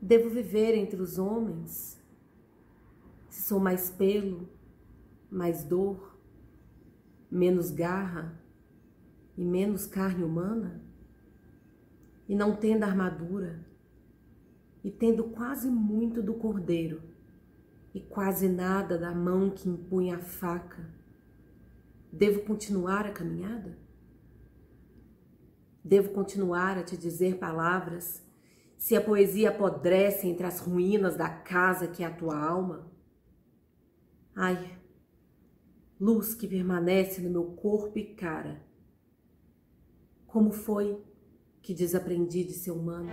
Devo viver entre os homens? Se sou mais pelo, mais dor, menos garra e menos carne humana? E não tendo armadura, e tendo quase muito do cordeiro, e quase nada da mão que impunha a faca, devo continuar a caminhada? Devo continuar a te dizer palavras se a poesia apodrece entre as ruínas da casa que é a tua alma? Ai, luz que permanece no meu corpo e cara, como foi que desaprendi de ser humano?